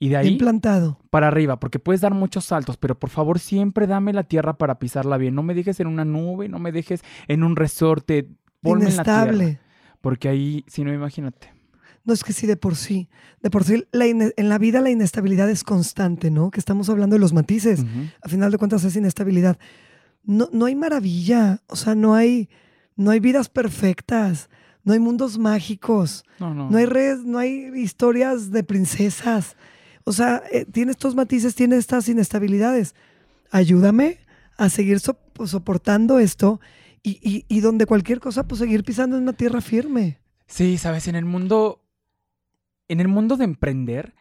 Y de ahí Bien plantado. para arriba, porque puedes dar muchos saltos, pero por favor siempre dame la tierra para pisarla bien. No me dejes en una nube, no me dejes en un resorte, ponme en la tierra. Inestable. Porque ahí, si no, imagínate. No es que sí, de por sí. De por sí, la en la vida la inestabilidad es constante, ¿no? Que estamos hablando de los matices. A final de cuentas es inestabilidad. No, no hay maravilla, o sea, no hay, no hay vidas perfectas, no hay mundos mágicos, No, no. no hay redes, no hay historias de princesas. O sea, eh, tiene estos matices, tiene estas inestabilidades. Ayúdame a seguir so- soportando esto y, y- y donde cualquier cosa, pues seguir pisando en una tierra firme. Sí, sabes, en el mundo, en el mundo de emprender,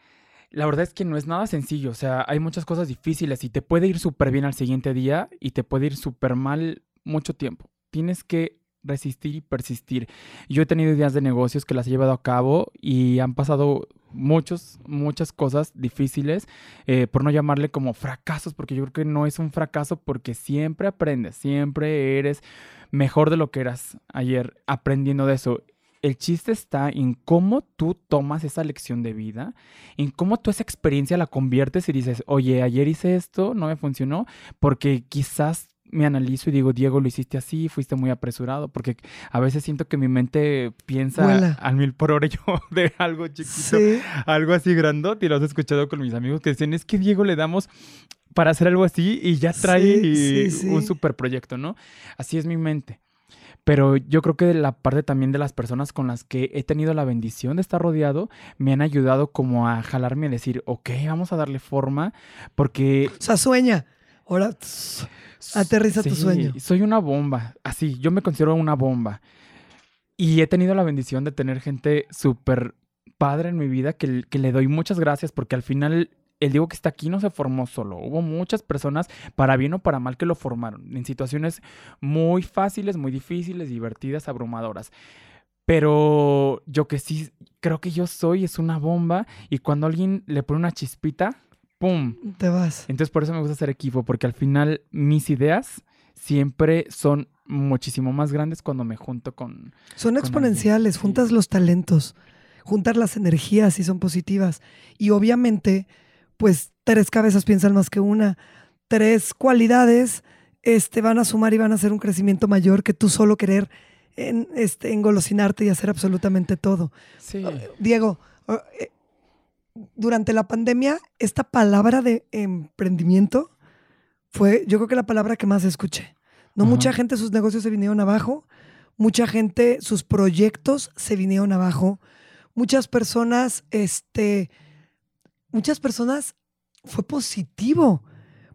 la verdad es que no es nada sencillo. O sea, hay muchas cosas difíciles y te puede ir súper bien al siguiente día y te puede ir súper mal mucho tiempo. Tienes que resistir y persistir. Yo he tenido ideas de negocios que las he llevado a cabo y han pasado muchos, muchas cosas difíciles, eh, por no llamarle como fracasos, porque yo creo que no es un fracaso porque siempre aprendes, siempre eres mejor de lo que eras ayer aprendiendo de eso. El chiste está en cómo tú tomas esa lección de vida, en cómo tú esa experiencia la conviertes y dices, oye, ayer hice esto, no me funcionó, porque quizás me analizo y digo, Diego, lo hiciste así, fuiste muy apresurado, porque a veces siento que mi mente piensa Vuela. al mil por hora yo de algo chiquito, Sí. algo así grandote, y lo has escuchado con mis amigos que dicen, es que Diego le damos para hacer algo así y ya trae Sí, sí, sí. un super proyecto, ¿no? Así es mi mente. Pero yo creo que la parte también de las personas con las que he tenido la bendición de estar rodeado me han ayudado como a jalarme y decir, ok, vamos a darle forma, porque... O sea, sueña. Ahora, tss, Aterriza tu sueño. Soy una bomba, así, yo me considero una bomba. Y he tenido la bendición de tener gente súper padre en mi vida que, que le doy muchas gracias porque al final el Diego que está aquí no se formó solo. Hubo muchas personas, para bien o para mal, que lo formaron en situaciones muy fáciles, muy difíciles, divertidas, abrumadoras. Pero yo que sí creo que yo soy es una bomba y cuando alguien le pone una chispita, ¡pum! te vas. Entonces por eso me gusta hacer equipo, porque al final mis ideas siempre son muchísimo más grandes cuando me junto con... Son exponenciales, juntas los talentos, juntas las energías y son positivas. Y obviamente, pues tres cabezas piensan más que una. tres cualidades este, van a sumar y van a hacer un crecimiento mayor que tú solo querer en, este, engolosinarte y hacer absolutamente todo. Sí. Diego, eh, durante la pandemia, esta palabra de emprendimiento fue, yo creo que la palabra que más escuché. No Ajá. mucha gente, sus negocios se vinieron abajo, mucha gente, sus proyectos se vinieron abajo, muchas personas, este, muchas personas fue positivo,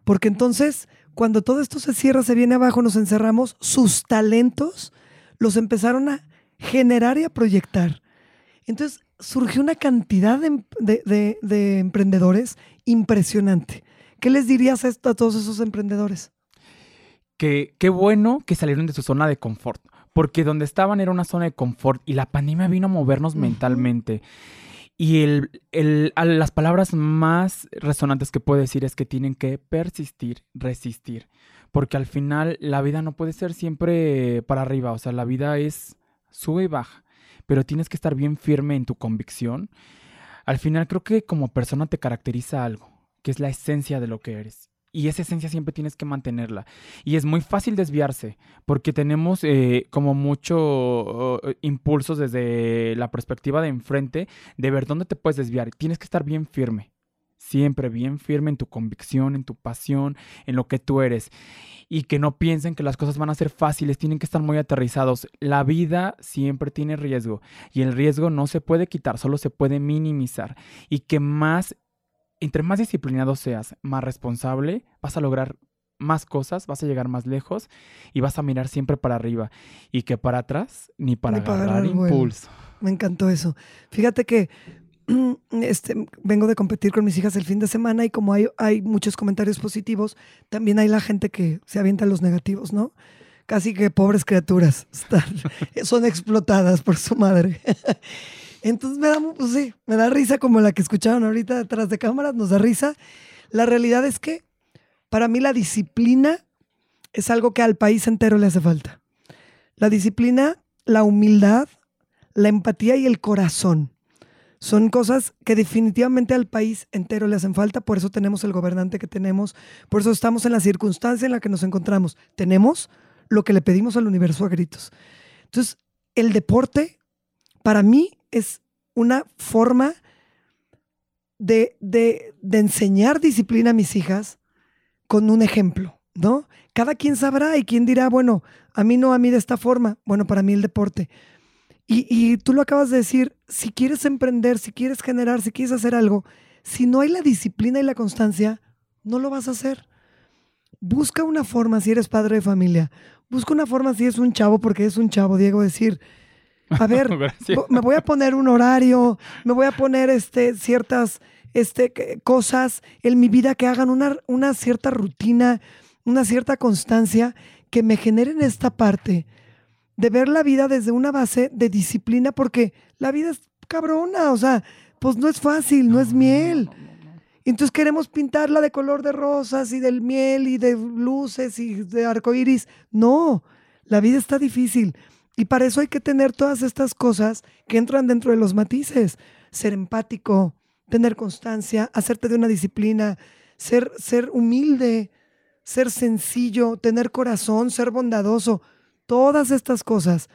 porque entonces cuando todo esto se cierra, se viene abajo, nos encerramos, sus talentos los empezaron a generar y a proyectar. Entonces surgió una cantidad de, em- de- de- de emprendedores impresionante. ¿Qué les dirías a, esto- a todos esos emprendedores? que qué bueno que salieron de su zona de confort, porque donde estaban era una zona de confort y la pandemia vino a movernos mentalmente. Y el, el- las palabras más resonantes que puedo decir es que tienen que persistir, resistir, porque al final la vida no puede ser siempre para arriba, o sea, la vida es sube y baja, pero tienes que estar bien firme en tu convicción. Al final creo que como persona te caracteriza algo, que es la esencia de lo que eres. Y esa esencia siempre tienes que mantenerla. Y es muy fácil desviarse, porque tenemos eh, como mucho eh, impulsos desde la perspectiva de enfrente de ver dónde te puedes desviar. Tienes que estar bien firme, siempre bien firme en tu convicción, en tu pasión, en lo que tú eres. Y que no piensen que las cosas van a ser fáciles, tienen que estar muy aterrizados. La vida siempre tiene riesgo y el riesgo no se puede quitar, solo se puede minimizar. Y que más entre más disciplinado seas, más responsable, vas a lograr más cosas, vas a llegar más lejos y vas a mirar siempre para arriba y que para atrás ni para Ni para agarrar impulso. Me encantó eso. Fíjate que este, vengo de competir con mis hijas el fin de semana y como hay, hay muchos comentarios positivos, también hay la gente que se avienta los negativos, ¿no? Casi que pobres criaturas están, son explotadas por su madre. Entonces me da, pues me da risa como la que escucharon ahorita detrás de cámaras, nos da risa. La realidad es que para mí la disciplina es algo que al país entero le hace falta. La disciplina, la humildad, la empatía y el corazón. Son cosas que definitivamente al país entero le hacen falta, por eso tenemos el gobernante que tenemos, por eso estamos en la circunstancia en la que nos encontramos. Tenemos lo que le pedimos al universo a gritos. Entonces, el deporte para mí es una forma de, de- de enseñar disciplina a mis hijas con un ejemplo, ¿no? Cada quien sabrá y quien dirá, bueno, a mí no, a mí de esta forma. Bueno, para mí el deporte. Y, y tú lo acabas de decir, si quieres emprender, si quieres generar, si quieres hacer algo, si no hay la disciplina y la constancia, no lo vas a hacer. Busca una forma si eres padre de familia. Busca una forma si es un chavo, porque es un chavo, Diego, decir, a ver, me voy a poner un horario, me voy a poner este, ciertas este, cosas en mi vida que hagan una, una cierta rutina, una cierta constancia que me generen esta parte de ver la vida desde una base de disciplina, porque la vida es cabrona, o sea, pues no es fácil, no, es miel. Entonces queremos pintarla de color de rosas y del miel y de luces y de arcoíris. No, la vida está difícil. Y para eso hay que tener todas estas cosas que entran dentro de los matices. Ser empático, tener constancia, hacerte de una disciplina, ser, ser humilde, ser sencillo, tener corazón, ser bondadoso. Todas estas cosas.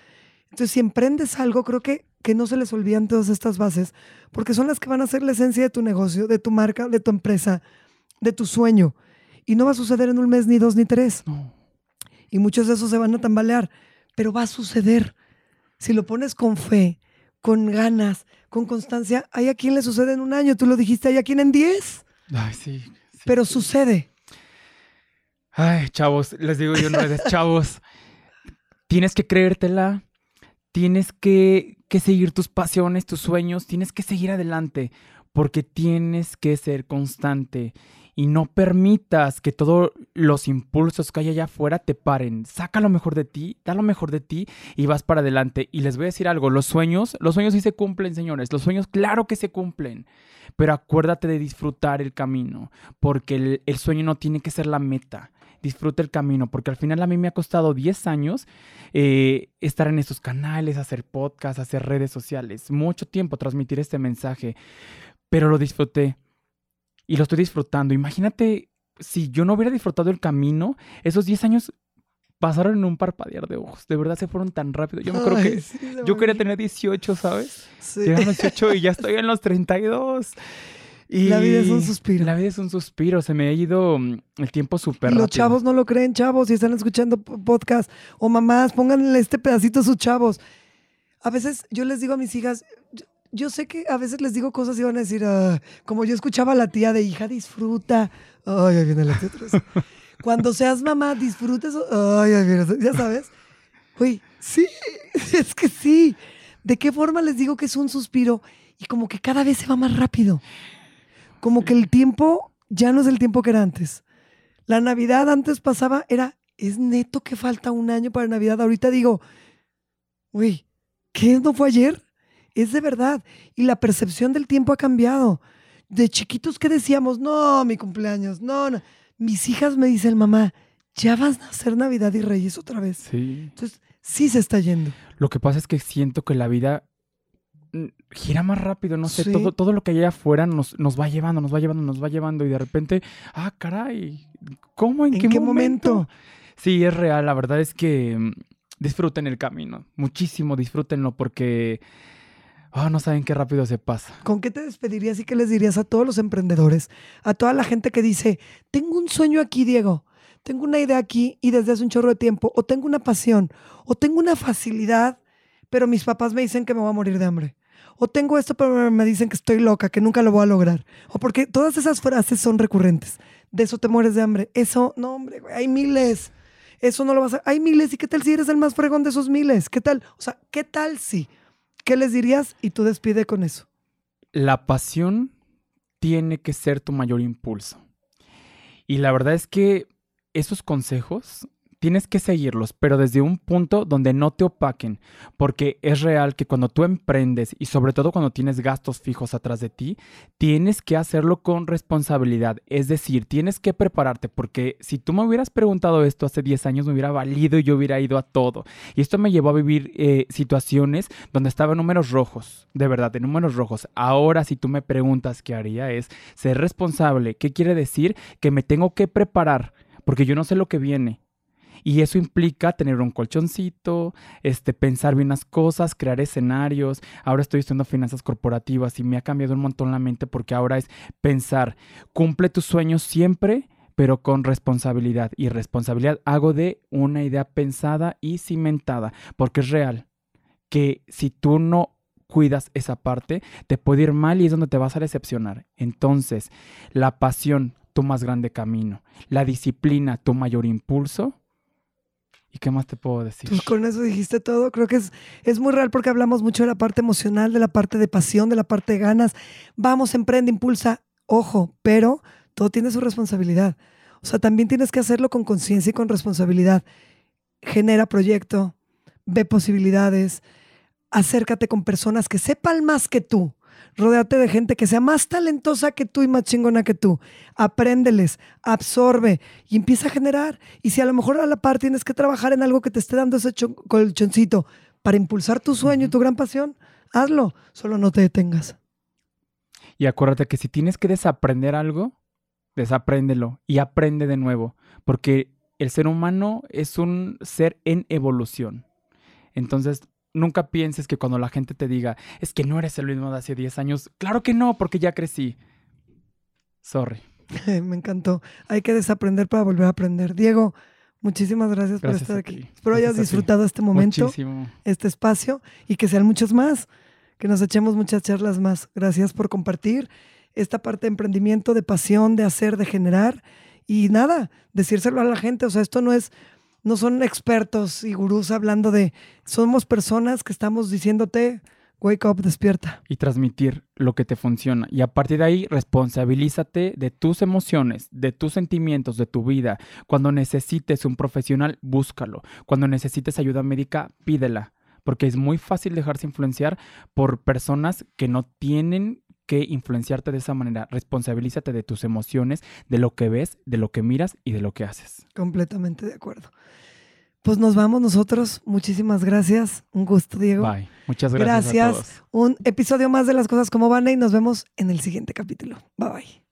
Entonces, si emprendes algo, creo que, que no se les olvidan todas estas bases, porque son las que van a ser la esencia de tu negocio, de tu marca, de tu empresa, de tu sueño. Y no va a suceder en un mes, ni dos, ni tres. No. Y muchos de esos se van a tambalear, pero va a suceder. Si lo pones con fe, con ganas, con constancia, hay a quien le sucede en un año, tú lo dijiste, hay a quien en diez, Ay, sí. sí. pero sucede. Ay, chavos, les digo yo en redes, chavos, tienes que creértela, tienes que, que seguir tus pasiones, tus sueños, tienes que seguir adelante, porque tienes que ser constante y no permitas que todos los impulsos que hay allá afuera te paren. Saca lo mejor de ti, da lo mejor de ti y vas para adelante. Y les voy a decir algo, los sueños, los sueños sí se cumplen, señores, los sueños claro que se cumplen, pero acuérdate de disfrutar el camino, porque el, el sueño no tiene que ser la meta disfruta el camino, porque al final a mí me ha costado 10 años eh, estar en estos canales, hacer podcasts, hacer redes sociales, mucho tiempo transmitir este mensaje, pero lo disfruté y lo estoy disfrutando. Imagínate si yo no hubiera disfrutado el camino, esos 10 años pasaron en un parpadear de ojos. De verdad se fueron tan rápido. Yo me creo que sí, yo quería tener 18, ¿sabes? Sí. Llegaron los 18 y ya estoy en los 32. Y La vida es un suspiro. La vida es un suspiro. Se me ha ido mm, el tiempo súper rápido. los chavos no lo creen, chavos, si están escuchando podcast o mamás, pónganle este pedacito a sus chavos. A veces yo les digo a mis hijas, yo, yo sé que a veces les digo cosas y van a decir, "Ah", como yo escuchaba a la tía de hija, disfruta. Ay, ahí viene la tía. Cuando seas mamá, disfruta eso. Ay, ahí viene, ya sabes. Uy, sí, es que sí. ¿De qué forma les digo que es un suspiro? Y como que cada vez se va más rápido. Como que el tiempo ya no es el tiempo que era antes. La Navidad antes pasaba, era, es neto que falta un año para Navidad. Ahorita digo, uy, ¿qué no fue ayer? Es de verdad. Y la percepción del tiempo ha cambiado. De chiquitos que decíamos, no, mi cumpleaños, no, no. Mis hijas me dicen, mamá, ya vas a hacer Navidad y Reyes otra vez. Sí. Entonces, sí se está yendo. Lo que pasa es que siento que la vida gira más rápido, no sé, Sí. todo, todo lo que hay afuera nos, nos va llevando, nos va llevando, nos va llevando y de repente, ah, caray, ¿cómo? ¿En, ¿En qué momento? Sí, es real, la verdad es que mm, disfruten el camino, muchísimo, disfrútenlo porque, ah, no saben qué rápido se pasa. ¿Con qué te despedirías y qué les dirías a todos los emprendedores? A toda la gente que dice, tengo un sueño aquí, Diego. Tengo una idea aquí y desde hace un chorro de tiempo. O tengo una pasión. O tengo una facilidad, pero mis papás me dicen que me voy a morir de hambre. O tengo esto, pero me dicen que estoy loca, que nunca lo voy a lograr. O porque todas esas frases son recurrentes. De eso te mueres de hambre. Eso, no, hombre, güey, hay miles. Eso no lo vas a... Hay miles. ¿Y qué tal si eres el más fregón de esos miles? ¿Qué tal? O sea, ¿qué tal si? ¿Qué les dirías? Y tú despide con eso. La pasión tiene que ser tu mayor impulso. Y la verdad es que esos consejos tienes que seguirlos, pero desde un punto donde no te opaquen, porque es real que cuando tú emprendes y sobre todo cuando tienes gastos fijos atrás de ti, tienes que hacerlo con responsabilidad, es decir, tienes que prepararte, porque si tú me hubieras preguntado esto hace 10 años me hubiera valido y yo hubiera ido a todo. Y esto me llevó a vivir eh, situaciones donde estaba en números rojos, de verdad, en números rojos. Ahora si tú me preguntas qué haría es ser responsable. ¿Qué quiere decir? Que me tengo que preparar, porque yo no sé lo que viene. Y eso implica tener un colchoncito, este, pensar bien las cosas, crear escenarios. Ahora estoy estudiando finanzas corporativas y me ha cambiado un montón la mente porque ahora es pensar, cumple tus sueños siempre, pero con responsabilidad. Y responsabilidad hago de una idea pensada y cimentada, porque es real que si tú no cuidas esa parte, te puede ir mal y es donde te vas a decepcionar. Entonces, la pasión, tu más grande camino, la disciplina, tu mayor impulso. ¿Y qué más te puedo decir? Pues con eso dijiste todo. Creo que es, es muy real porque hablamos mucho de la parte emocional, de la parte de pasión, de la parte de ganas. Vamos, emprende, impulsa. Ojo, pero todo tiene su responsabilidad. O sea, también tienes que hacerlo con conciencia y con responsabilidad. Genera proyecto, ve posibilidades, acércate con personas que sepan más que tú. Rodéate de gente que sea más talentosa que tú y más chingona que tú. Apréndeles, absorbe y empieza a generar. Y si a lo mejor a la par tienes que trabajar en algo que te esté dando ese cho- colchoncito para impulsar tu sueño y tu gran pasión, hazlo. Solo no te detengas. Y acuérdate que si tienes que desaprender algo, desapréndelo y aprende de nuevo, porque el ser humano es un ser en evolución. Entonces, nunca pienses que cuando la gente te diga, es que no eres el mismo de hace 10 años, claro que no, porque ya crecí. Sorry. Me encantó. Hay que desaprender para volver a aprender. Diego, muchísimas gracias, por estar aquí. Espero hayas Gracias ti. disfrutado este momento, Muchísimo. este espacio y que sean muchos más, que nos echemos muchas charlas más. Gracias por compartir esta parte de emprendimiento, de pasión, de hacer, de generar y nada, decírselo a la gente. O sea, esto no es, no son expertos y gurús hablando de, somos personas que estamos diciéndote, wake up, despierta. y transmitir lo que te funciona. Y a partir de ahí, responsabilízate de tus emociones, de tus sentimientos, de tu vida. Cuando necesites un profesional, búscalo. Cuando necesites ayuda médica, pídela. Porque es muy fácil dejarse influenciar por personas que no tienen que influenciarte de esa manera. Responsabilízate de tus emociones, de lo que ves, de lo que miras y de lo que haces. Completamente de acuerdo. Pues nos vamos nosotros. Muchísimas gracias. Un gusto, Diego. Bye. Muchas gracias, Gracias. a todos. Un episodio más de las cosas como van y nos vemos en el siguiente capítulo. Bye bye.